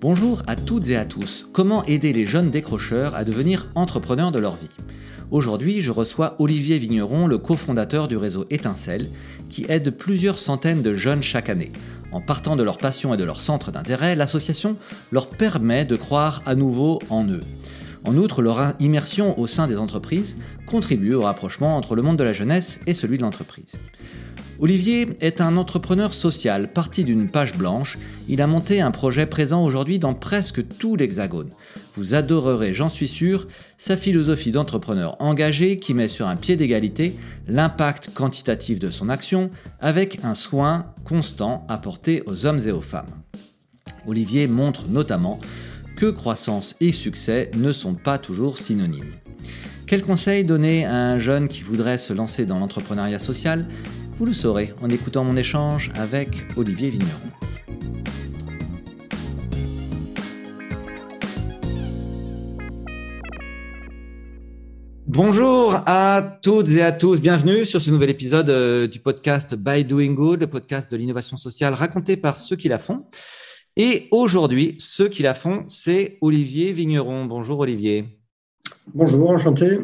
Bonjour à toutes et à tous. Comment aider les jeunes décrocheurs à devenir entrepreneurs de leur vie? Aujourd'hui, je reçois Olivier Vigneron, le cofondateur du réseau Étincelle, qui aide plusieurs centaines de jeunes chaque année. En partant de leur passion et de leur centre d'intérêt, l'association leur permet de croire à nouveau en eux. En outre, leur immersion au sein des entreprises contribue au rapprochement entre le monde de la jeunesse et celui de l'entreprise. Olivier est un entrepreneur social parti d'une page blanche. Il a monté un projet présent aujourd'hui dans presque tout l'Hexagone. Vous adorerez, j'en suis sûr, sa philosophie d'entrepreneur engagé qui met sur un pied d'égalité l'impact quantitatif de son action avec un soin constant apporté aux hommes et aux femmes. Olivier montre notamment que croissance et succès ne sont pas toujours synonymes. Quel conseil donner à un jeune qui voudrait se lancer dans l'entrepreneuriat social? Vous le saurez en écoutant mon échange avec Olivier Vigneron. Bonjour à toutes et à tous, bienvenue sur ce nouvel épisode euh, du podcast By Doing Good, le podcast de l'innovation sociale raconté par ceux qui la font. Et aujourd'hui, ceux qui la font, c'est Olivier Vigneron. Bonjour Olivier. Bonjour, enchanté.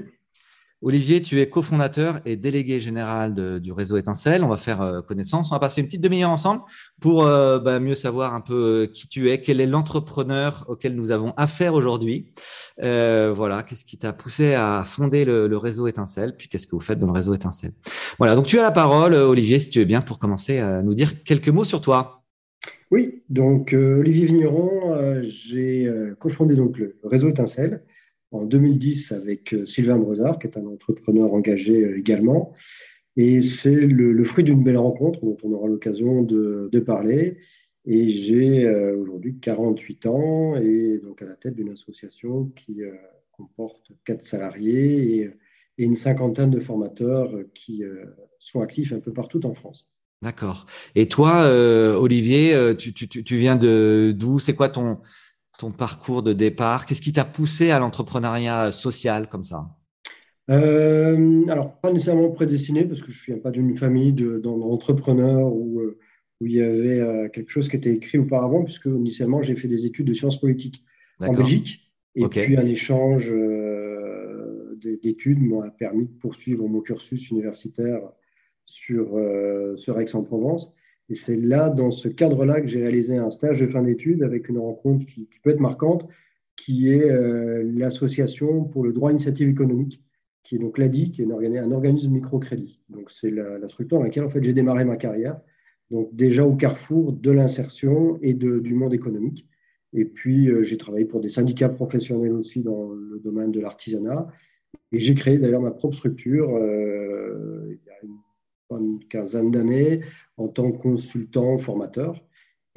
Olivier, tu es cofondateur et délégué général du réseau Étincelle. On va faire euh, connaissance. On va passer une petite demi-heure ensemble pour euh, bah, mieux savoir un peu euh, qui tu es, quel est l'entrepreneur auquel nous avons affaire aujourd'hui. voilà, qu'est-ce qui t'a poussé à fonder le, réseau Étincelle, puis qu'est-ce que vous faites dans le réseau Étincelle? Voilà, donc tu as la parole, Olivier, si tu veux bien, pour commencer à nous dire quelques mots sur toi. Oui, donc Olivier Vigneron, j'ai cofondé donc le réseau Étincelle en 2010 avec euh, Sylvain Brezard, qui est un entrepreneur engagé euh, également. Et c'est le, fruit d'une belle rencontre dont on aura l'occasion de, parler. Et j'ai euh, aujourd'hui 48 ans et donc à la tête d'une association qui comporte quatre salariés et, une cinquantaine de formateurs qui sont actifs un peu partout en France. D'accord. Et toi, Olivier, tu, tu viens d'où? C'est quoi ton, ton parcours de départ? Qu'est-ce qui t'a poussé à l'entrepreneuriat social comme ça? Euh, Alors, pas nécessairement prédestiné, parce que je ne viens pas d'une famille d'entrepreneurs où, euh, où, il y avait euh, quelque chose qui était écrit auparavant, puisque initialement, j'ai fait des études de sciences politiques en Belgique. Et puis, un échange d'études m'a permis de poursuivre mon cursus universitaire sur, sur Aix-en-Provence. Et c'est là, dans ce cadre-là, que j'ai réalisé un stage de fin d'études avec une rencontre qui, peut être marquante, qui est euh, l'Association pour le droit à économique, qui est donc l'ADI, qui est un, organisme microcrédit. Donc c'est la, structure dans laquelle en fait, j'ai démarré ma carrière, donc déjà au carrefour de l'insertion et du monde économique. Et puis euh, j'ai travaillé pour des syndicats professionnels aussi dans le domaine de l'artisanat. Et j'ai créé d'ailleurs ma propre structure euh, une quinzaine d'années en tant que consultant, formateur.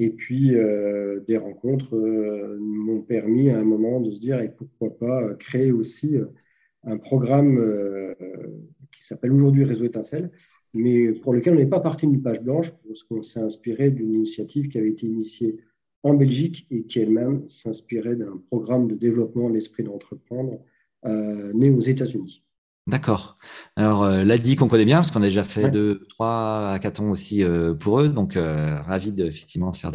Et puis, euh, des rencontres euh, m'ont permis à un moment de se dire, et pourquoi pas créer aussi euh, un programme qui s'appelle aujourd'hui Réseau Étincelle, mais pour lequel on n'est pas parti d'une page blanche, parce qu'on s'est inspiré d'une initiative qui avait été initiée en Belgique et qui elle-même s'inspirait d'un programme de développement de l'esprit d'entreprendre né aux États-Unis. D'accord. Alors, euh, l'ADI qu'on connaît bien, parce qu'on a déjà fait deux, trois hackathons aussi euh, pour eux, donc euh, ravi de, effectivement de faire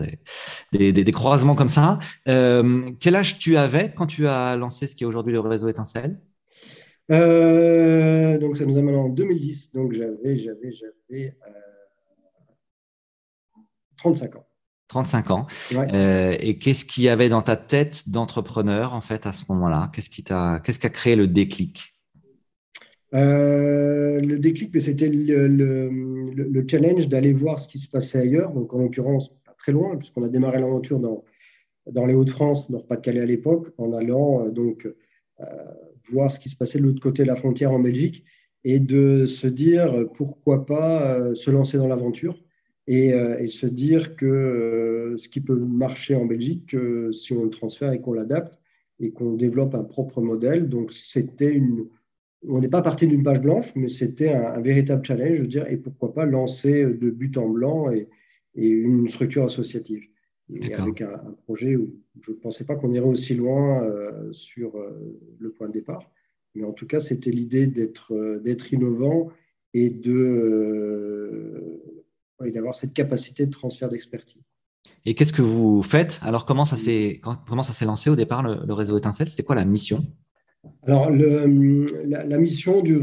des, des, croisements comme ça. quel âge tu avais quand tu as lancé ce qui est aujourd'hui le réseau Étincelle? Donc, ça nous amène en 2010, donc j'avais, j'avais, j'avais 35 ans. 35 ans. et qu'est-ce qu'il y avait dans ta tête d'entrepreneur en fait à ce moment-là? Qu'est-ce qui t'a, qu'est-ce qui a créé le déclic? Euh, le déclic, c'était le, challenge d'aller voir ce qui se passait ailleurs. Donc, en l'occurrence, pas très loin, puisqu'on a démarré l'aventure dans, les Hauts-de-France, Nord-Pas-de-Calais à l'époque, en allant euh, donc euh, voir ce qui se passait de l'autre côté de la frontière en Belgique et de se dire pourquoi pas se lancer dans l'aventure et, se dire que ce qui peut marcher en Belgique, si on le transfère et qu'on l'adapte et qu'on développe un propre modèle. Donc, c'était une on n'est pas parti d'une page blanche, mais c'était un, véritable challenge, je veux dire, et pourquoi pas lancer de but en blanc et, une structure associative. Et avec un, projet où je ne pensais pas qu'on irait aussi loin euh, sur euh, le point de départ. Mais en tout cas, c'était l'idée d'être innovant et d'avoir cette capacité de transfert d'expertise. Et qu'est-ce que vous faites? Alors, comment ça s'est lancé au départ, le, réseau Étincelle? C'était quoi la mission? Alors, la, mission du,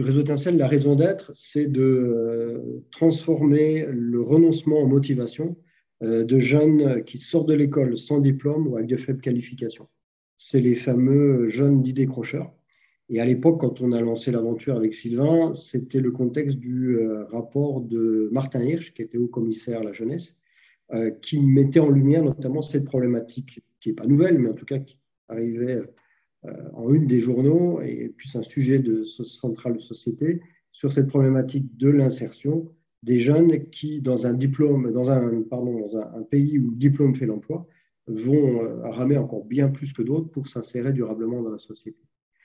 réseau Étincelle, la raison d'être, c'est de euh, transformer le renoncement en motivation euh, de jeunes qui sortent de l'école sans diplôme ou avec de faibles qualifications. C'est les fameux jeunes dits décrocheurs. Et à l'époque, quand on a lancé l'aventure avec Sylvain, c'était le contexte du euh, rapport de Martin Hirsch, qui était haut commissaire à la jeunesse, euh, qui mettait en lumière notamment cette problématique, qui n'est pas nouvelle, mais en tout cas qui arrivait euh, en une des journaux, et puis c'est un sujet de, central de société, sur cette problématique de l'insertion des jeunes qui, dans un diplôme, dans un, pardon, dans un, pays où le diplôme fait l'emploi, vont euh, ramer encore bien plus que d'autres pour s'insérer durablement dans la société.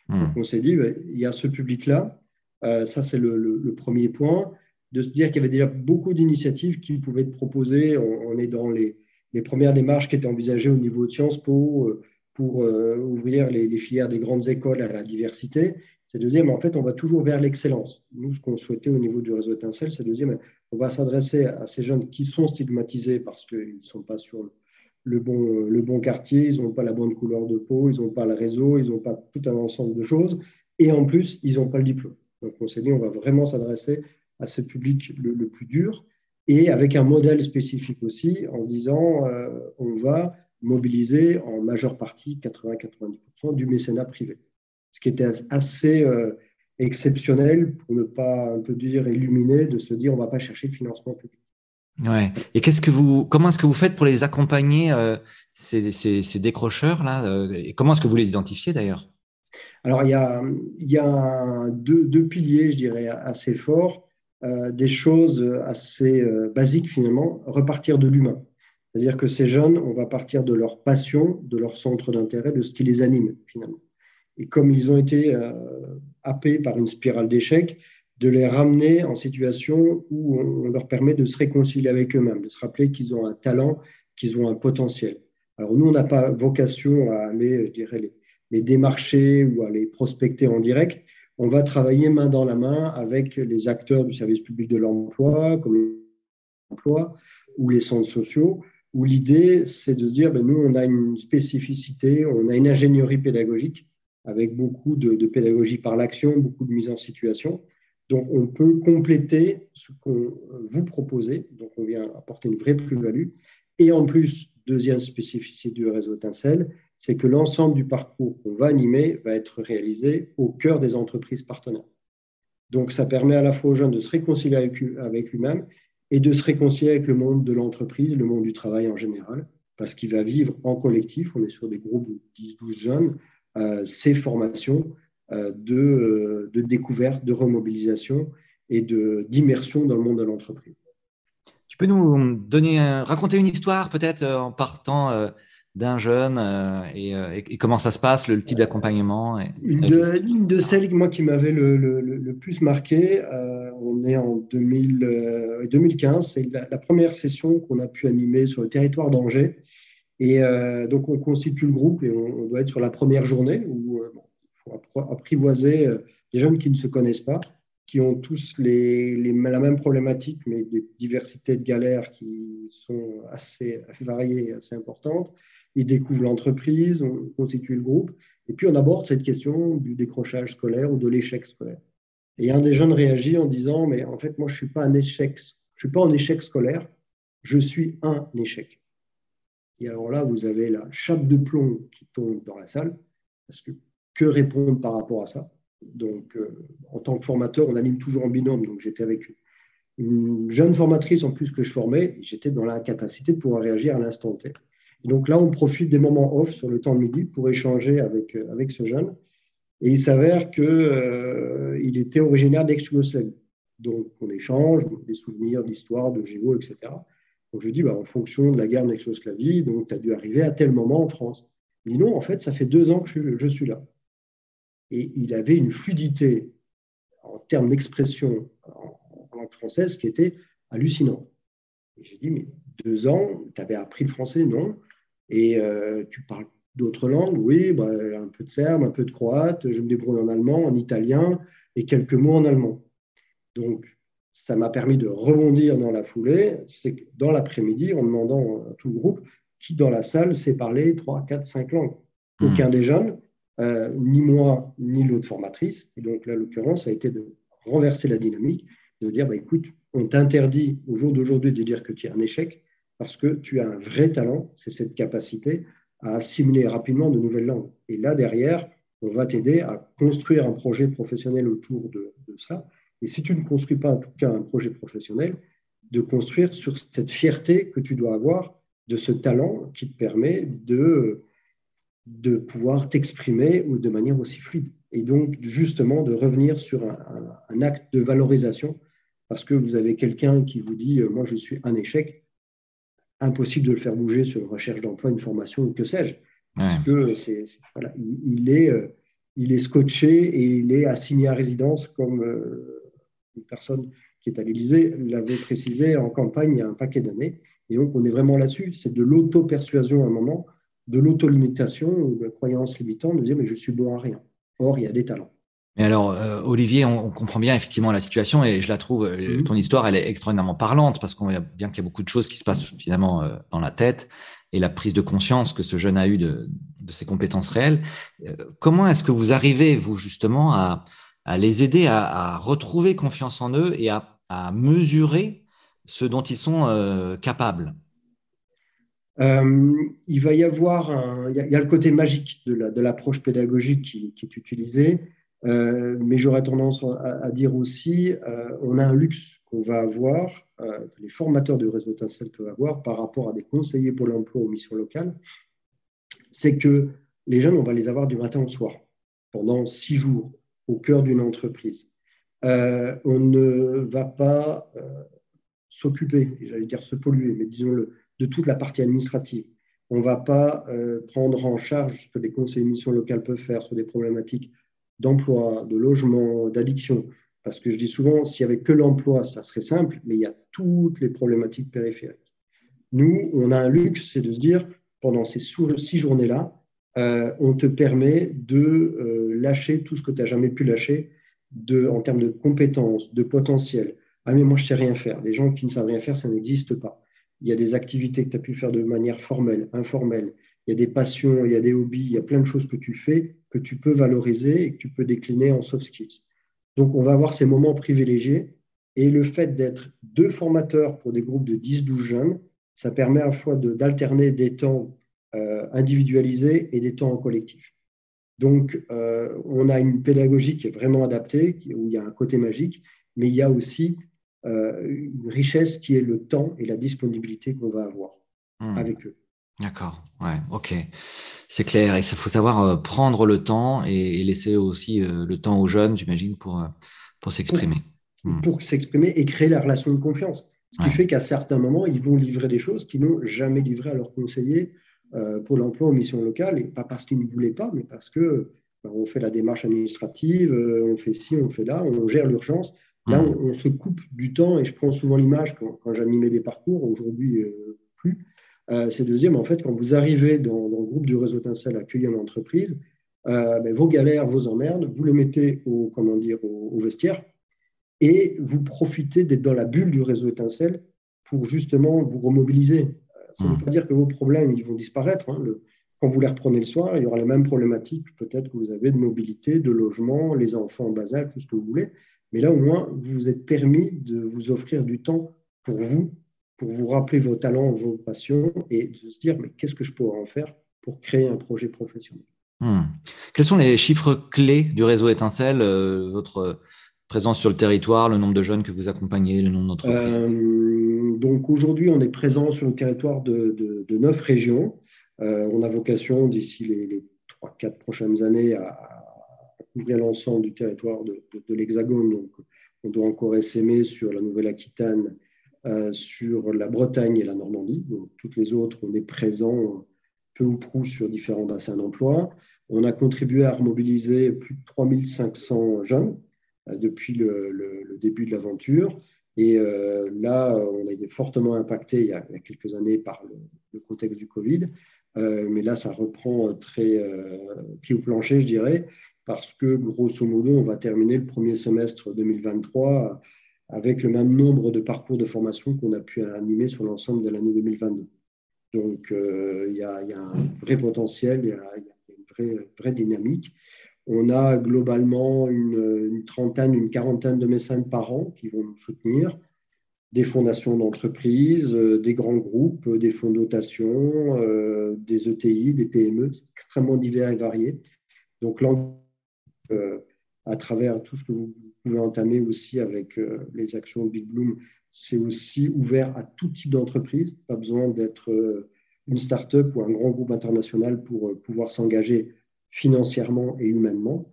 Donc on s'est dit, ben, il y a ce public-là, ça c'est le, premier point de se dire qu'il y avait déjà beaucoup d'initiatives qui pouvaient être proposées. On, est dans les, premières démarches qui étaient envisagées au niveau de Sciences Po euh, pour euh, ouvrir les, filières des grandes écoles à la diversité. C'est de dire, mais en fait, on va toujours vers l'excellence. Nous, ce qu'on souhaitait au niveau du réseau Étincelle, c'est de dire, mais on va s'adresser à ces jeunes qui sont stigmatisés parce qu'ils ne sont pas sur le bon, le bon quartier, ils n'ont pas la bonne couleur de peau, ils n'ont pas le réseau, ils n'ont pas tout un ensemble de choses. Et en plus, ils n'ont pas le diplôme. Donc, on s'est dit, on va vraiment s'adresser à ce public le, plus dur et avec un modèle spécifique aussi en se disant euh, on va mobiliser en majeure partie 80-90% du mécénat privé. Ce qui était assez euh, exceptionnel pour ne pas un peu dire illuminé de se dire on ne va pas chercher le financement public. Ouais. Et qu'est-ce que vous, comment est-ce que vous faites pour les accompagner euh, ces, ces, décrocheurs là et Comment est-ce que vous les identifiez d'ailleurs? Alors il y a, il y a deux, deux, piliers, je dirais, assez forts. Euh, des choses assez euh, basiques finalement, repartir de l'humain. C'est-à-dire que ces jeunes, on va partir de leur passion, de leur centre d'intérêt, de ce qui les anime finalement. Et comme ils ont été euh, happés par une spirale d'échecs, de les ramener en situation où on, leur permet de se réconcilier avec eux-mêmes, de se rappeler qu'ils ont un talent, qu'ils ont un potentiel. Alors nous, on n'a pas vocation à aller, je dirais, les, les démarcher ou à les prospecter en direct, on va travailler main dans la main avec les acteurs du service public de l'emploi, comme l'emploi ou les centres sociaux, où l'idée, c'est de se dire, ben, nous, on a une spécificité, on a une ingénierie pédagogique avec beaucoup de, pédagogie par l'action, beaucoup de mise en situation. Donc, on peut compléter ce qu'on vous proposez. Donc, on vient apporter une vraie plus-value. Et en plus, deuxième spécificité du réseau Étincelle, c'est que l'ensemble du parcours qu'on va animer va être réalisé au cœur des entreprises partenaires. Donc, ça permet à la fois aux jeunes de se réconcilier avec lui-même et de se réconcilier avec le monde de l'entreprise, le monde du travail en général, parce qu'il va vivre en collectif, on est sur des groupes de 10-12 jeunes, euh, ces formations euh, de, euh, de, découverte, de remobilisation et d'immersion dans le monde de l'entreprise. Tu peux nous donner, raconter une histoire peut-être en partant d'un jeune euh, euh, et, comment ça se passe, le, type d'accompagnement une, de, celles moi, qui m'avait le, plus marqué, euh, on est en 2015, c'est la, première session qu'on a pu animer sur le territoire d'Angers. Et donc, on constitue le groupe et on, doit être sur la première journée où il faut apprivoiser des jeunes qui ne se connaissent pas, qui ont tous les, la même problématique, mais des diversités de galères qui sont assez variées et assez importantes ils découvrent l'entreprise, on constitue le groupe, et puis on aborde cette question du décrochage scolaire ou de l'échec scolaire. Et un des jeunes réagit en disant, mais en fait, moi, je ne suis pas un échec, je suis pas en échec scolaire, je suis un échec. Et alors là, vous avez la chape de plomb qui tombe dans la salle, parce que que répondre par rapport à ça? Donc, euh, en tant que formateur, on anime toujours en binôme, donc j'étais avec une jeune formatrice en plus que je formais, j'étais dans l'incapacité de pouvoir réagir à l'instant T donc là, on profite des moments off sur le temps de midi pour échanger avec, euh, avec ce jeune. Et il s'avère qu'il euh, était originaire d'ex-Yougoslavie. Donc on échange des souvenirs d'histoire, de Géo, etc. Donc je dis, bah, en fonction de la guerre d'ex-Yougoslavie, donc tu as dû arriver à tel moment en France. Il dit non, en fait, ça fait deux ans que je, je suis là. Et il avait une fluidité en termes d'expression en, en langue française qui était hallucinante. Et j'ai dit, mais deux ans, tu avais appris le français? Non. Et euh, tu parles D'autres langues, oui, bah, un peu de serbe, un peu de croate, je me débrouille en allemand, en italien et quelques mots en allemand. Donc, ça m'a permis de rebondir dans la foulée. C'est que dans l'après-midi, en demandant à tout le groupe qui dans la salle sait parler 3, 4, 5 langues. Hmm. Aucun des jeunes, euh, ni moi, ni l'autre formatrice. Et donc là, l'occurrence, ça a été de renverser la dynamique, de dire, bah, écoute, on t'interdit au jour d'aujourd'hui de dire que tu es un échec parce que tu as un vrai talent, c'est cette capacité à assimiler rapidement de nouvelles langues. Et là, derrière, on va t'aider à construire un projet professionnel autour de, ça. Et si tu ne construis pas en tout cas un projet professionnel, de construire sur cette fierté que tu dois avoir de ce talent qui te permet de, de pouvoir t'exprimer de manière aussi fluide. Et donc, justement, de revenir sur un, acte de valorisation, parce que vous avez quelqu'un qui vous dit, euh, moi, je suis un échec, impossible de le faire bouger sur une recherche d'emploi, une formation, que sais-je. Parce que c'est, voilà, il, est, euh, il est scotché et il est assigné à résidence comme euh, une personne qui est à l'Élysée l'avait précisé en campagne il y a un paquet d'années. Et donc, on est vraiment là-dessus. C'est de l'auto-persuasion à un moment, de l'auto-limitation ou de la croyance limitante, de dire, mais je suis bon à rien. Or, il y a des talents. Mais alors, euh, Olivier, on, comprend bien effectivement la situation et je la trouve, euh, mhm. ton histoire, elle est extraordinairement parlante parce qu'on voit bien qu'il y a beaucoup de choses qui se passent finalement euh, dans la tête et la prise de conscience que ce jeune a eu de, ses compétences réelles. comment est-ce que vous arrivez, vous, justement, à, les aider à, retrouver confiance en eux et à, mesurer ce dont ils sont capables? Il va y avoir un, il y, a, le côté magique de l'approche pédagogique qui, qui, est utilisée. Euh, mais j'aurais tendance à, dire aussi, euh, on a un luxe qu'on va avoir, euh, que les formateurs du réseau Tincel peuvent avoir par rapport à des conseillers pour l'emploi aux missions locales, c'est que les jeunes, on va les avoir du matin au soir, pendant six jours, au cœur d'une entreprise. on ne va pas s'occuper, j'allais dire se polluer, mais disons-le, de toute la partie administrative. On ne va pas prendre en charge ce que les conseillers de missions locales peuvent faire sur des problématiques d'emploi, de logement, d'addiction. Parce que je dis souvent, s'il n'y avait que l'emploi, ça serait simple, mais il y a toutes les problématiques périphériques. Nous, on a un luxe, c'est de se dire, pendant ces six journées-là, euh, on te permet de euh, lâcher tout ce que tu n'as jamais pu lâcher de, en termes de compétences, de potentiel. Ah mais moi, je ne sais rien faire. Les gens qui ne savent rien faire, ça n'existe pas. Il y a des activités que tu as pu faire de manière formelle, informelle il y a des passions, il y a des hobbies, il y a plein de choses que tu fais que tu peux valoriser et que tu peux décliner en soft skills. Donc, on va avoir ces moments privilégiés. Et le fait d'être deux formateurs pour des groupes de 10-12 jeunes, ça permet à la fois d'alterner des temps euh, individualisés et des temps en collectif. Donc, euh, on a une pédagogie qui est vraiment adaptée, où il y a un côté magique, mais il y a aussi euh, une richesse qui est le temps et la disponibilité qu'on va avoir hmm. avec eux. D'accord, ouais, ok. C'est clair. Et il faut savoir euh, prendre le temps et, laisser aussi euh, le temps aux jeunes, j'imagine, pour, euh, pour s'exprimer. Hmm. Pour, s'exprimer et créer la relation de confiance. Ce qui fait qu'à certains moments, ils vont livrer des choses qu'ils n'ont jamais livrées à leurs conseillers pour l'emploi aux missions locales, et pas parce qu'ils ne voulaient pas, mais parce que bah, on fait la démarche administrative, on fait ci, on fait là, on gère l'urgence. Là, hmm. on, se coupe du temps, et je prends souvent l'image quand, quand j'animais des parcours, aujourd'hui plus, euh, c'est deuxième, en fait, quand vous arrivez dans, le groupe du réseau Tincel accueillir une entreprise, euh, ben, vos galères, vos emmerdes, vous les mettez au, comment dire, au, vestiaire et vous profitez d'être dans la bulle du réseau étincelle pour justement vous remobiliser. Euh, ça ne veut mmh. pas dire que vos problèmes ils vont disparaître. Hein. quand vous les reprenez le soir, il y aura les mêmes problématiques peut-être que vous avez de mobilité, de logement, les enfants en bas âge, tout ce que vous voulez. Mais là, au moins, vous vous êtes permis de vous offrir du temps pour vous pour vous rappeler vos talents, vos passions et de se dire mais qu'est-ce que je pourrais en faire pour créer un projet professionnel? Hmm. Quels sont les chiffres clés du réseau Étincelle, euh, votre présence sur le territoire, le nombre de jeunes que vous accompagnez, le nombre d'entreprises? Euh, Donc aujourd'hui, on est présent sur le territoire de, neuf régions. Euh, on a vocation d'ici les, trois, 3-4 prochaines années à, couvrir l'ensemble du territoire de, l'Hexagone. Donc on doit encore essaimer sur la Nouvelle-Aquitaine euh, sur la Bretagne et la Normandie. Toutes les autres, on est présent peu ou prou sur différents bassins d'emploi. On a contribué à remobiliser plus de 3500 jeunes euh, depuis le, début de l'aventure. Et euh, là, on a été fortement impacté il y a, quelques années par le, contexte du Covid. mais là, ça reprend très pied au plancher, je dirais, parce que grosso modo, on va terminer le premier semestre 2023 avec le même nombre de parcours de formation qu'on a pu animer sur l'ensemble de l'année 2022. Donc, il y, a un vrai potentiel, il y a, une vraie, dynamique. On a globalement une, trentaine, une quarantaine de mécènes par an qui vont nous soutenir, des fondations d'entreprises, euh, des grands groupes, euh, des fonds de dotation, euh, des ETI, des PME, extrêmement divers et variés. Donc, là, à travers tout ce que vous pouvez entamer aussi avec les actions Big Bloom, c'est aussi ouvert à tout type d'entreprise. Pas besoin d'être une start-up ou un grand groupe international pour pouvoir s'engager financièrement et humainement.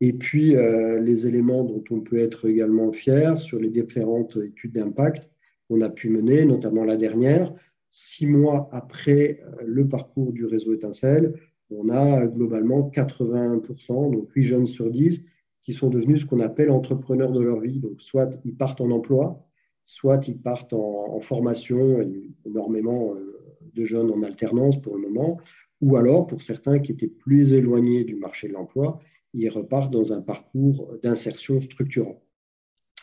Et puis, euh, les éléments dont on peut être également fier sur les différentes études d'impact qu'on a pu mener, notamment la dernière, six mois après euh, le parcours du réseau étincelle, on a globalement 81%, donc 8 jeunes sur 10, qui sont devenus ce qu'on appelle entrepreneurs de leur vie. Donc, soit ils partent en emploi, soit ils partent en, formation, énormément euh, de jeunes en alternance pour le moment, ou alors pour certains qui étaient plus éloignés du marché de l'emploi, ils repartent dans un parcours d'insertion structurant.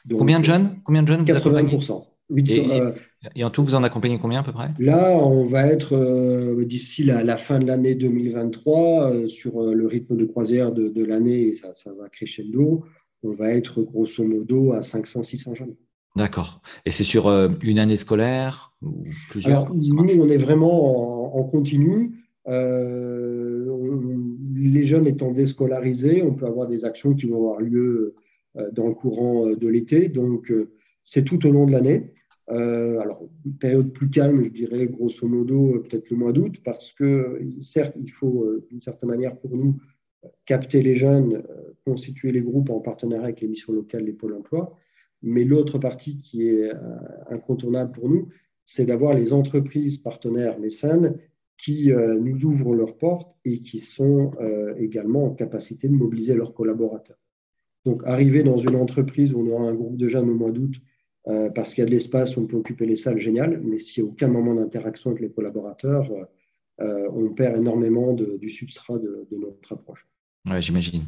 combien de jeunes? Combien de jeunes 80%. Euh, et, en tout, vous en accompagnez combien à peu près? Là, on va être euh, d'ici la, fin de l'année 2023 euh, sur le rythme de croisière de, l'année, et ça, ça va crescendo. On va être grosso modo à 500-600 jeunes. D'accord. Et c'est sur une année scolaire ou plusieurs Nous, on est vraiment en continu. Euh, les jeunes étant déscolarisés, on peut avoir des actions qui vont avoir lieu euh, dans le courant euh, de l'été. Donc, c'est tout au long de l'année. Alors, une période plus calme, je dirais grosso modo peut-être le mois d'août, parce que certes, il faut d'une certaine manière pour nous capter les jeunes, constituer les groupes en partenariat avec les missions locales, les pôles emploi. Mais l'autre partie qui est incontournable pour nous, c'est d'avoir les entreprises partenaires mécènes qui euh, nous ouvrent leurs portes et qui sont euh, également en capacité de mobiliser leurs collaborateurs. Donc, arriver dans une entreprise où on aura un groupe de jeunes au mois d'août, euh, parce qu'il y a de l'espace, on peut occuper les salles, génial, mais s'il n'y a aucun moment d'interaction avec les collaborateurs, on perd énormément du substrat de notre approche. Oui, j'imagine.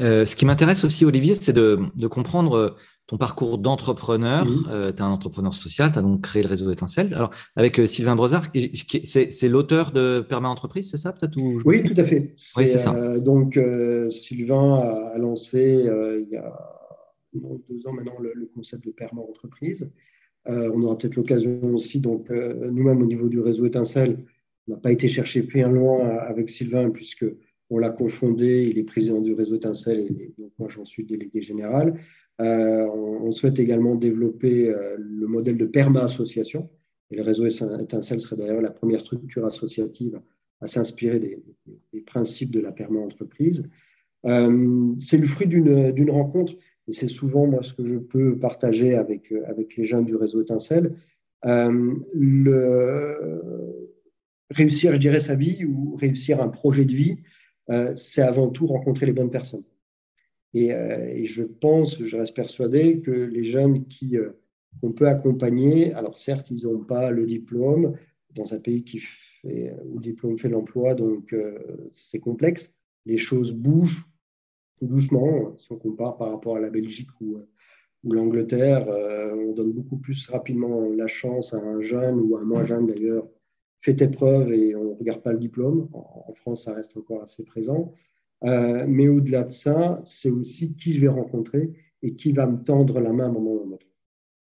Euh, ce qui m'intéresse aussi, Olivier, c'est de, comprendre euh, ton parcours d'entrepreneur. Euh, tu es un entrepreneur social, tu as donc créé le réseau Étincelle. Alors, avec Sylvain Brezard, c'est l'auteur de Perma Entreprise, c'est ça peut-être Oui, tout à fait. Oui, c'est ça. donc, Sylvain a, lancé il y a deux ans maintenant le, concept de Perma Entreprise. on aura peut-être l'occasion aussi, donc nous-mêmes au niveau du réseau Étincelle, on n'a pas été chercher bien loin avec Sylvain, puisque on l'a confondé, il est président du réseau Étincelle et donc moi j'en suis délégué général. Euh, on, souhaite également développer euh, le modèle de perma association. Et le réseau Étincelle serait d'ailleurs la première structure associative à s'inspirer des, principes de la perma entreprise. Euh, c'est le fruit d'une rencontre, et c'est souvent moi ce que je peux partager avec, avec les jeunes du réseau Étincelle. le, réussir, je dirais, sa vie ou réussir un projet de vie, euh, c'est avant tout rencontrer les bonnes personnes. Euh, et, je pense, je reste persuadé que les jeunes qui euh, qu'on peut accompagner, alors certes, ils n'ont pas le diplôme dans un pays qui où le diplôme fait l'emploi, donc c'est complexe. Les choses bougent tout doucement, si on compare par rapport à la Belgique ou, ou l'Angleterre. on donne beaucoup plus rapidement la chance à un jeune ou à un moins jeune d'ailleurs fait épreuve et on ne regarde pas le diplôme. En, France, ça reste encore assez présent. Euh, mais au-delà de ça, c'est aussi qui je vais rencontrer et qui va me tendre la main à un moment ou.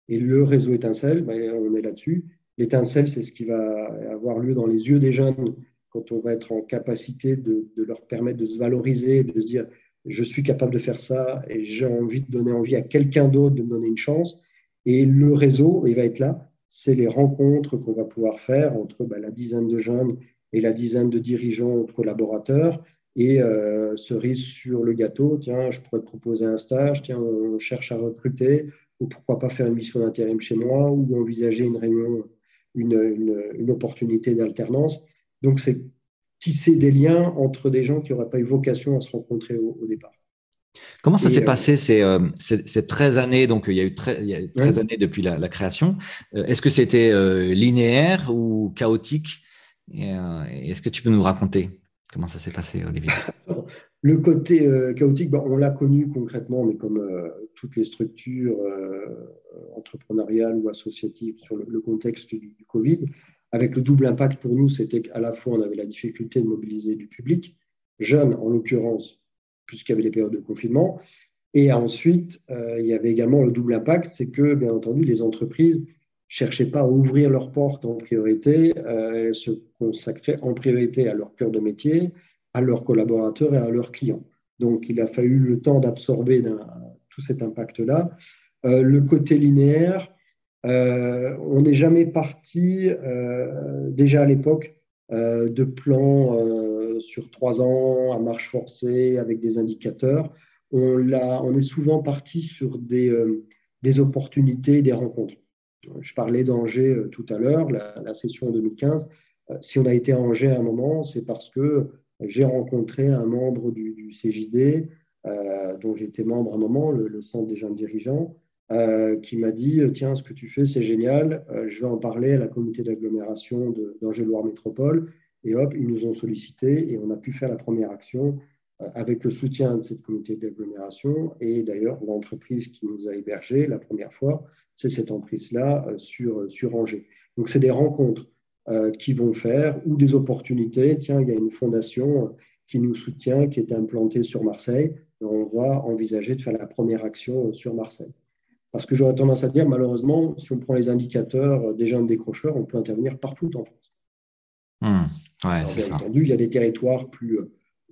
Et le réseau étincelle, ben, on est là-dessus. L'étincelle, c'est ce qui va avoir lieu dans les yeux des jeunes quand on va être en capacité de leur permettre de se valoriser, de se dire je suis capable de faire ça et j'ai envie de donner envie à quelqu'un d'autre de me donner une chance. Et le réseau, il va être là c'est les rencontres qu'on va pouvoir faire entre bah, la dizaine de jeunes et la dizaine de dirigeants ou de collaborateurs. Et euh, cerise sur le gâteau, tiens, je pourrais te proposer un stage, tiens, on cherche à recruter, ou pourquoi pas faire une mission d'intérim chez moi, ou envisager une réunion, une, opportunité d'alternance. Donc, c'est tisser des liens entre des gens qui n'auraient pas eu vocation à se rencontrer au départ. Comment ça s'est euh, passé ces, euh, ces, 13 années? Donc, il y a eu 13, il années depuis la, création. Euh, est-ce que c'était linéaire ou chaotique? Est-ce que tu peux nous raconter comment ça s'est passé, Olivier? Le côté chaotique, on l'a connu concrètement, mais comme toutes les structures entrepreneuriales ou associatives sur le, contexte du, du, Covid, avec le double impact pour nous, c'était qu'à la fois on avait la difficulté de mobiliser du public, jeune en l'occurrence, puisqu'il y avait les périodes de confinement, et ensuite, euh, il y avait également le double impact, c'est que, bien entendu, les entreprises cherchaient pas à ouvrir leurs portes en priorité, euh, elles se consacraient en priorité à leur cœur de métier, à leurs collaborateurs et à leurs clients. Donc, il a fallu le temps d'absorber tout cet impact-là. Euh, le côté linéaire, on n'est jamais parti, déjà à l'époque, de plans sur trois ans à marche forcée avec des indicateurs on, on est souvent parti sur des, euh, opportunités, des rencontres. Je parlais d'Angers euh, tout à l'heure, la, session 2015. Euh, si on a été à Angers à un moment, c'est parce que j'ai rencontré un membre du, CJD, dont j'étais membre à un moment, le, Centre des jeunes dirigeants, qui m'a dit Tiens, ce que tu fais, c'est génial, je vais en parler à la communauté d'agglomération d'Angers-Loire Métropole. Et hop, ils nous ont sollicité et on a pu faire la première action avec le soutien de cette communauté d'agglomération et d'ailleurs l'entreprise qui nous a hébergés la première fois, c'est cette entreprise-là euh, sur, euh, sur Angers. Donc c'est des rencontres euh, qui vont faire ou des opportunités. Tiens, il y a une fondation qui nous soutient, qui est implantée sur Marseille. on va envisager de faire la première action sur Marseille. Parce que j'aurais tendance à dire, malheureusement, si on prend les indicateurs des jeunes décrocheurs, on peut intervenir partout en France. Mmh. Ouais, bien entendu, il y a des territoires plus,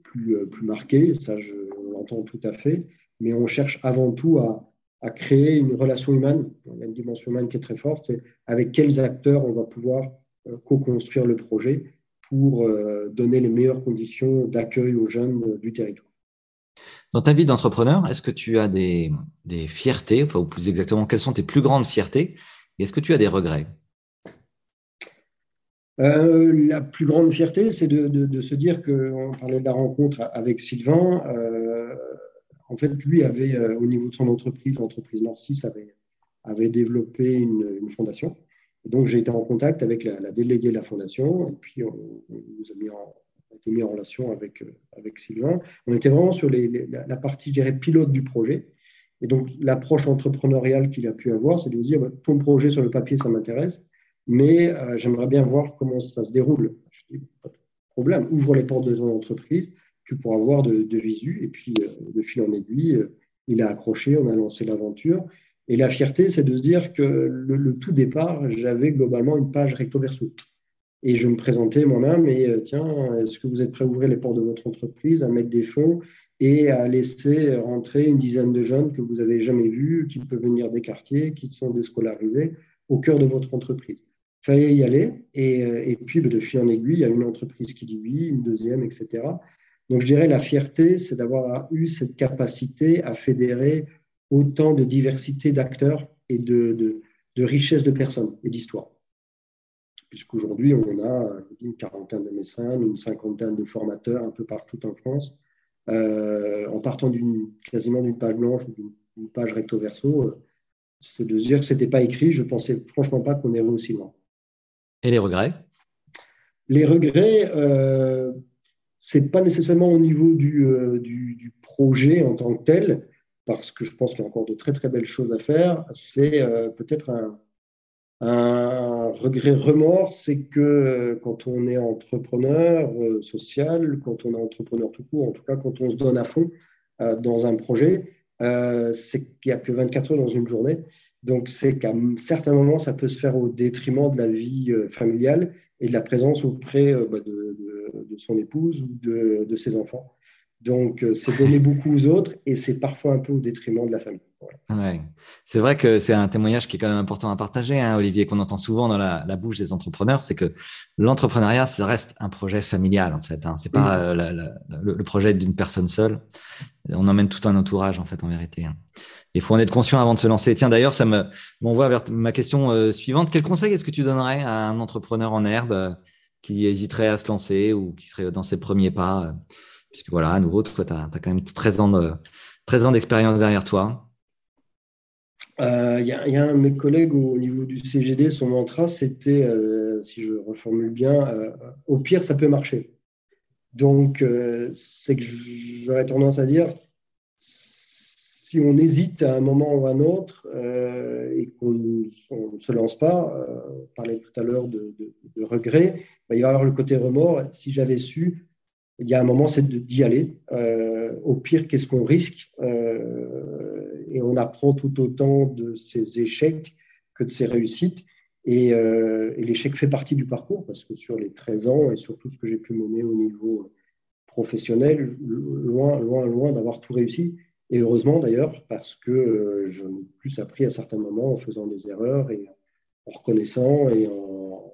plus, euh, plus marqué, ça je l'entends tout à fait, mais on cherche avant tout à, à créer une relation humaine, il y a une dimension humaine qui est très forte, c'est avec quels acteurs on va pouvoir euh, co-construire le projet pour euh, donner les meilleures conditions d'accueil aux jeunes du territoire. Dans ta vie d'entrepreneur, est-ce que tu as des, fiertés, enfin, ou plus exactement, quelles sont tes plus grandes fiertés et est-ce que tu as des regrets? Euh, la plus grande fierté, c'est de, se dire qu'on parlait de la rencontre avec Sylvain. Euh, en fait, lui avait, euh, au niveau de son entreprise, l'entreprise Nord6 avait, développé une, fondation. donc, j'ai été en contact avec la, déléguée de la fondation, et puis on, nous a, mis en, été mis en relation avec, avec Sylvain. On était vraiment sur la, partie, je pilote du projet. Et donc, l'approche entrepreneuriale qu'il a pu avoir, c'est de dire, bah, ton projet sur le papier, ça m'intéresse mais euh, j'aimerais bien voir comment ça se déroule. Je dis, pas de problème, ouvre les portes de ton entreprise, tu pourras voir de, visu, et puis euh, de fil en aiguille, euh, il a accroché, on a lancé l'aventure. Et la fierté, c'est de se dire que le, tout départ, j'avais globalement une page recto verso. Et je me présentais moi-même et tiens, est-ce que vous êtes prêt à ouvrir les portes de votre entreprise, à mettre des fonds et à laisser rentrer une dizaine de jeunes que vous n'avez jamais vus, qui peuvent venir des quartiers, qui sont déscolarisés, au cœur de votre entreprise? Fallait y aller. Et, euh, puis, de fil en aiguille, il y a une entreprise qui dit oui, une deuxième, etc. Donc, je dirais la fierté, c'est d'avoir eu cette capacité à fédérer autant de diversité d'acteurs et de, de, de, richesse de personnes et d'histoires. Puisqu'aujourd'hui, on a une quarantaine de médecins, une cinquantaine de formateurs un peu partout en France. Euh, en partant d'une, quasiment d'une page blanche ou d'une page recto verso, euh, c'est de se dire que ce n'était pas écrit. Je ne pensais franchement pas qu'on irait aussi loin. Et les regrets? Les regrets, euh, ce n'est pas nécessairement au niveau euh, du, du, projet en tant que tel, parce que je pense qu'il y a encore de très très belles choses à faire. C'est euh, peut-être un, un, regret remords, c'est que euh, quand on est entrepreneur social, quand on est entrepreneur tout court, en tout cas quand on se donne à fond dans un projet, c'est qu'il n'y a que 24 heures dans une journée. Donc, c'est qu'à certains moments, ça peut se faire au détriment de la vie euh, familiale et de la présence auprès euh, bah, de, son épouse ou de, ses enfants. Donc, euh, c'est donner beaucoup aux autres et c'est parfois un peu au détriment de la famille. Ouais. C'est vrai que c'est un témoignage qui est quand même important à partager, hein, Olivier, qu'on entend souvent dans la, bouche des entrepreneurs, c'est que l'entrepreneuriat, ça reste un projet familial en fait. Hein. C'est pas le, projet d'une personne seule. On emmène tout un entourage en fait, en vérité. Hein. Il faut en être conscient avant de se lancer. Tiens, d'ailleurs, ça m'envoie vers ma question euh, suivante. Quel conseil est-ce que tu donnerais à un entrepreneur en herbe euh, qui hésiterait à se lancer ou qui serait dans ses premiers pas euh, Puisque voilà, à nouveau, toi, tu as, quand même 13 ans, 13 ans d'expérience derrière toi. Il y, a un de mes collègues au niveau du CGD, son mantra, c'était, si je reformule bien, au pire, ça peut marcher. Donc, c'est que j'aurais tendance à dire, si on hésite à un moment ou à un autre euh, et qu'on ne se lance pas, euh, on parlait tout à l'heure de, regret, bah, il va y avoir le côté remords. Si j'avais su, il y a un moment, c'est d'y aller. Euh, au pire, qu'est-ce qu'on risque? Et on apprend tout autant de ses échecs que de ses réussites. Et, et l'échec fait partie du parcours parce que sur les 13 ans et sur tout ce que j'ai pu mener au niveau professionnel, loin, loin, loin d'avoir tout réussi, et heureusement d'ailleurs, parce que euh, je n'ai plus appris à certains moments en faisant des erreurs et en reconnaissant et en,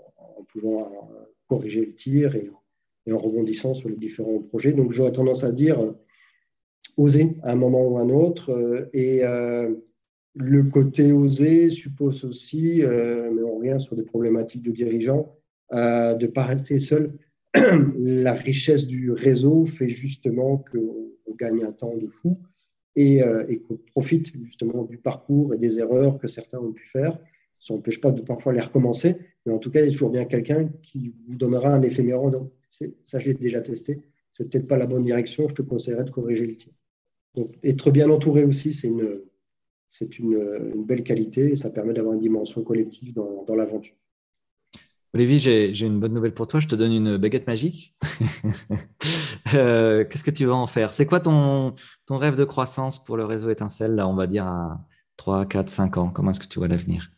pouvant euh, corriger le tir et, en rebondissant sur les différents projets. Donc j'aurais tendance à dire euh, oser à un moment ou à un autre. Et le côté oser suppose aussi, mais on revient sur des problématiques de dirigeants, de ne pas rester seul. La richesse du réseau fait justement qu'on gagne un temps de fou et, euh, et qu'on profite justement du parcours et des erreurs que certains ont pu faire. Ça n'empêche pas de parfois les recommencer, mais en tout cas, il y a toujours bien quelqu'un qui vous donnera un effet miroir. ça, je l'ai déjà testé. C'est peut-être pas la bonne direction. Je te conseillerais de corriger le tir. Donc, être bien entouré aussi, c'est une, c'est une, une, belle qualité et ça permet d'avoir une dimension collective dans, dans l'aventure. Olivier, j'ai une bonne nouvelle pour toi. Je te donne une baguette magique. Euh, qu'est-ce que tu vas en faire? C'est quoi ton, ton rêve de croissance pour le réseau étincelle, là, on va dire à 3, 4, 5 ans? Comment est-ce que tu vois l'avenir?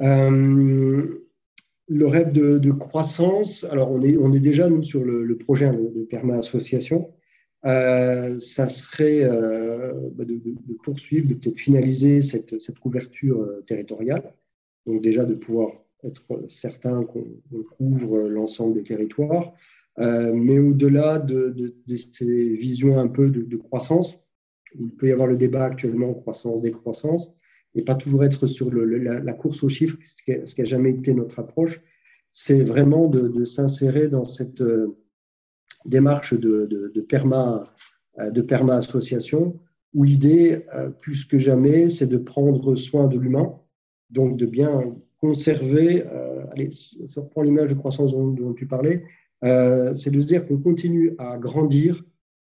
Euh, Le rêve de, croissance, alors on est, déjà nous, sur le, projet de, de Perma Association. Euh, ça serait bah, de, poursuivre, de peut-être finaliser cette, couverture territoriale. Donc déjà de pouvoir être certain qu'on couvre l'ensemble des territoires. Euh, mais au-delà de, ces visions un peu de, croissance, il peut y avoir le débat actuellement croissance-décroissance, et pas toujours être sur la, course aux chiffres, ce qui n'a jamais été notre approche, c'est vraiment de, s'insérer dans cette euh, démarche de, perma, euh, de perma association, où l'idée, plus que jamais, c'est de prendre soin de l'humain, donc de bien conserver, allez, si on reprend l'image de croissance dont tu parlais, euh, c'est de se dire qu'on continue à grandir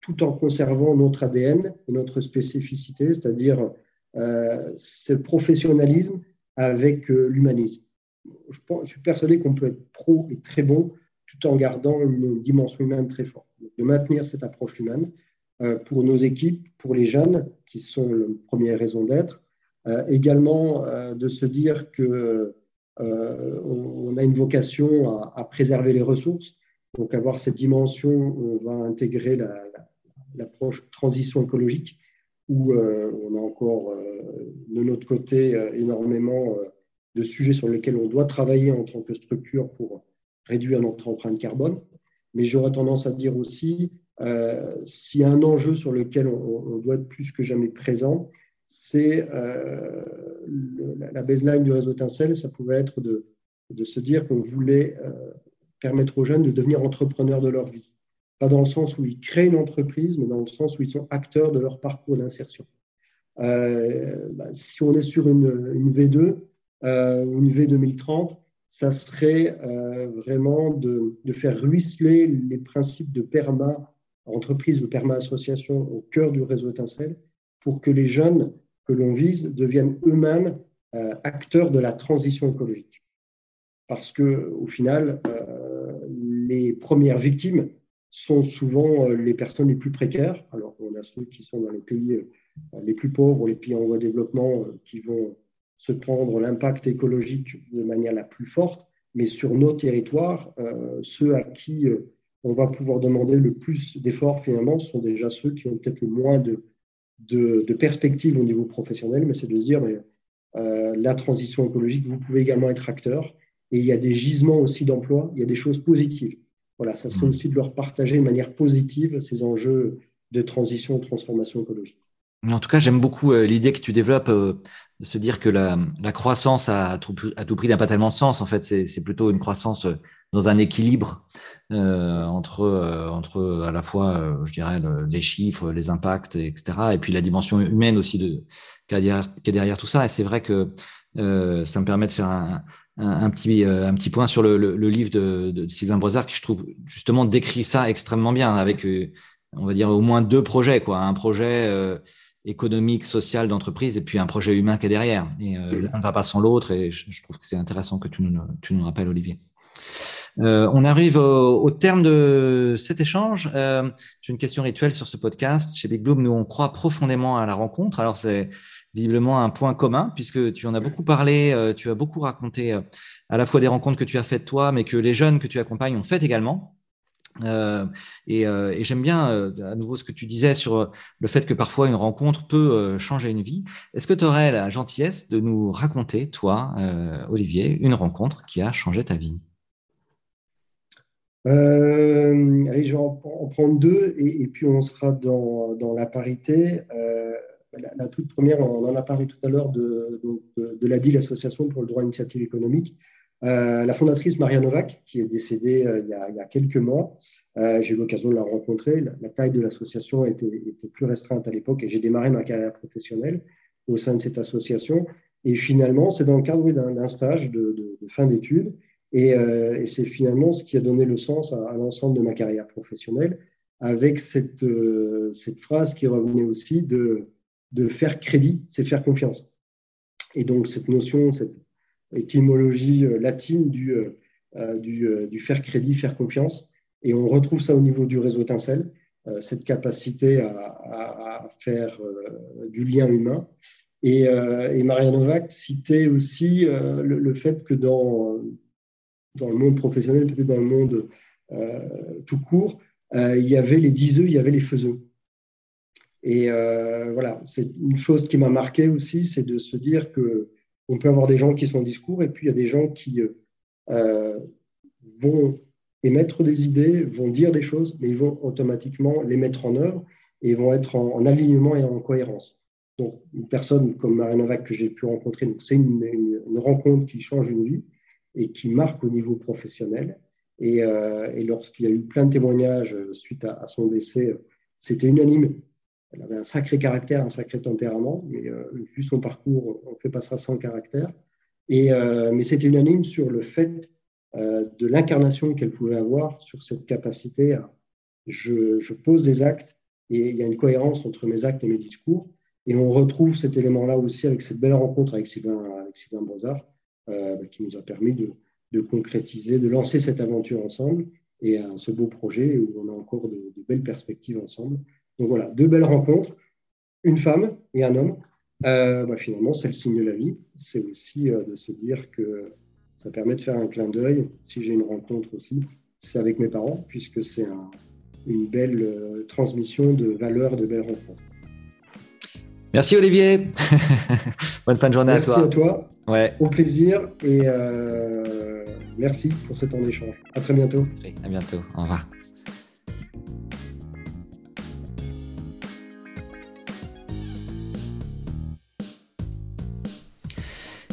tout en conservant notre ADN et notre spécificité, c'est-à-dire euh, ce professionnalisme avec euh, l'humanisme. Je, suis persuadé qu'on peut être pro et très bon tout en gardant une dimension humaine très forte. De maintenir cette approche humaine pour nos équipes, pour les jeunes, qui sont la première raison d'être. également de se dire que on, a une vocation à préserver les ressources donc, avoir cette dimension, on va intégrer l'approche transition écologique, où euh, on a encore euh, de notre côté euh, énormément de sujets sur lesquels on doit travailler en tant que structure pour réduire notre empreinte carbone. Mais j'aurais tendance à dire aussi, s'il y a un enjeu sur lequel on, doit être plus que jamais présent, c'est la baseline du réseau Tincelle, ça pouvait être de se dire qu'on voulait permettre aux jeunes de devenir entrepreneurs de leur vie. Pas dans le sens où ils créent une entreprise, mais dans le sens où ils sont acteurs de leur parcours d'insertion. Euh, bah, si on est sur une, V2 euh, une V 2030, ça serait euh, vraiment de, faire ruisseler les principes de PERMA, entreprise ou PERMA association, au cœur du réseau étincelle, pour que les jeunes que l'on vise deviennent eux-mêmes acteurs de la transition écologique. Parce que, au final, les premières victimes sont souvent euh, les personnes les plus précaires. Alors, on a ceux qui sont dans les pays euh, les plus pauvres, les pays en voie de développement, euh, qui vont se prendre l'impact écologique de manière la plus forte. Mais sur nos territoires, ceux à qui on va pouvoir demander le plus d'efforts, finalement, sont déjà ceux qui ont peut-être le moins de, de, perspectives au niveau professionnel. Mais c'est de se dire, la transition écologique, vous pouvez également être acteur. Et il y a des gisements aussi d'emploi, il y a des choses positives. Voilà, ça serait mm. aussi de leur partager de manière positive ces enjeux de transition et transformation écologique. En tout cas, j'aime beaucoup euh, l'idée que tu développes euh, de se dire que la, croissance à tout, à tout prix n'a pas tellement de sens. En fait, c'est plutôt une croissance euh, dans un équilibre entre, entre à la fois, je dirais, les chiffres, les impacts, etc. Et puis la dimension humaine aussi de, y, a derrière tout ça. Et c'est vrai que ça me permet de faire un, un, petit, un petit point sur le, le, livre de, de, Sylvain Brezard qui, je trouve, justement décrit ça extrêmement bien avec, on va dire, au moins deux projets. Quoi. Un projet économique, social d'entreprise et puis un projet humain qui est derrière. Et l'un ne va pas sans l'autre et je, trouve que c'est intéressant que tu nous, tu nous rappelles, Olivier. Euh, on arrive au, terme de cet échange. Euh, j'ai une question rituelle sur ce podcast. Chez Big Bloom, nous, on croit profondément à la rencontre. Alors, c'est visiblement un point commun puisque tu en as beaucoup parlé, euh, tu as beaucoup raconté à la fois des rencontres que tu as faites toi, mais que les jeunes que tu accompagnes ont faites également. et, j'aime bien à nouveau ce que tu disais sur le fait que parfois une rencontre peut changer une vie. Est-ce que tu aurais la gentillesse de nous raconter, toi, Olivier, une rencontre qui a changé ta vie? Euh, allez, je vais en, prendre deux et, puis on sera dans la parité. Euh, la, toute première, on en a parlé tout à l'heure de, de, de l'ADI, l'Association pour le droit à l'initiative économique. Euh, la fondatrice Maria Novak, qui est décédée il, y a, il, y a, quelques mois, j'ai eu l'occasion de la rencontrer. La, taille de l'association était, plus restreinte à l'époque et j'ai démarré ma carrière professionnelle au sein de cette association. Et finalement, c'est dans le cadre d'un stage de, fin d'études. Euh, et, c'est finalement ce qui a donné le sens à, l'ensemble de ma carrière professionnelle, avec euh, cette phrase qui revenait aussi de, de faire crédit, c'est faire confiance. Et donc cette notion, cette étymologie euh, latine du, du, du, faire crédit, faire confiance, et on retrouve ça au niveau du réseau étincelle, cette capacité à, à, faire du lien humain. Et, et Maria Novak citait aussi le, fait que dans, dans le monde professionnel, peut-être dans le monde euh, tout court, euh, il y avait les diseux, il y avait les faiseux. Et euh, voilà, c'est une chose qui m'a marqué aussi, c'est de se dire que on peut avoir des gens qui sont en discours et puis il y a des gens qui vont émettre des idées, vont dire des choses, mais ils vont automatiquement les mettre en œuvre et vont être en, alignement et en cohérence. Donc, une personne comme Marie Novak que j'ai pu rencontrer, c'est une, rencontre qui change une vie et qui marque au niveau professionnel. Euh, et lorsqu'il y a eu plein de témoignages suite à, son décès, c'était unanime. Elle avait un sacré caractère, un sacré tempérament, mais euh, vu son parcours, on ne fait pas ça sans caractère. Et, euh, mais c'était unanime sur le fait euh, de l'incarnation qu'elle pouvait avoir, sur cette capacité à je, pose des actes et il y a une cohérence entre mes actes et mes discours. Et on retrouve cet élément-là aussi avec cette belle rencontre avec Sylvain, avec Sylvain bah, qui nous a permis de, concrétiser, de lancer cette aventure ensemble et ce beau projet où on a encore de, belles perspectives ensemble. Donc voilà, deux belles rencontres, une femme et un homme. Euh, bah, finalement, c'est le signe de la vie. C'est aussi euh, de se dire que ça permet de faire un clin d'œil. Si j'ai une rencontre aussi, c'est avec mes parents, puisque c'est une belle transmission de valeurs, de belles rencontres. Merci Olivier. Bonne fin de journée à toi. Merci à toi. Ouais. Au plaisir et euh, merci pour ce temps d'échange. À très bientôt. à bientôt. Au revoir.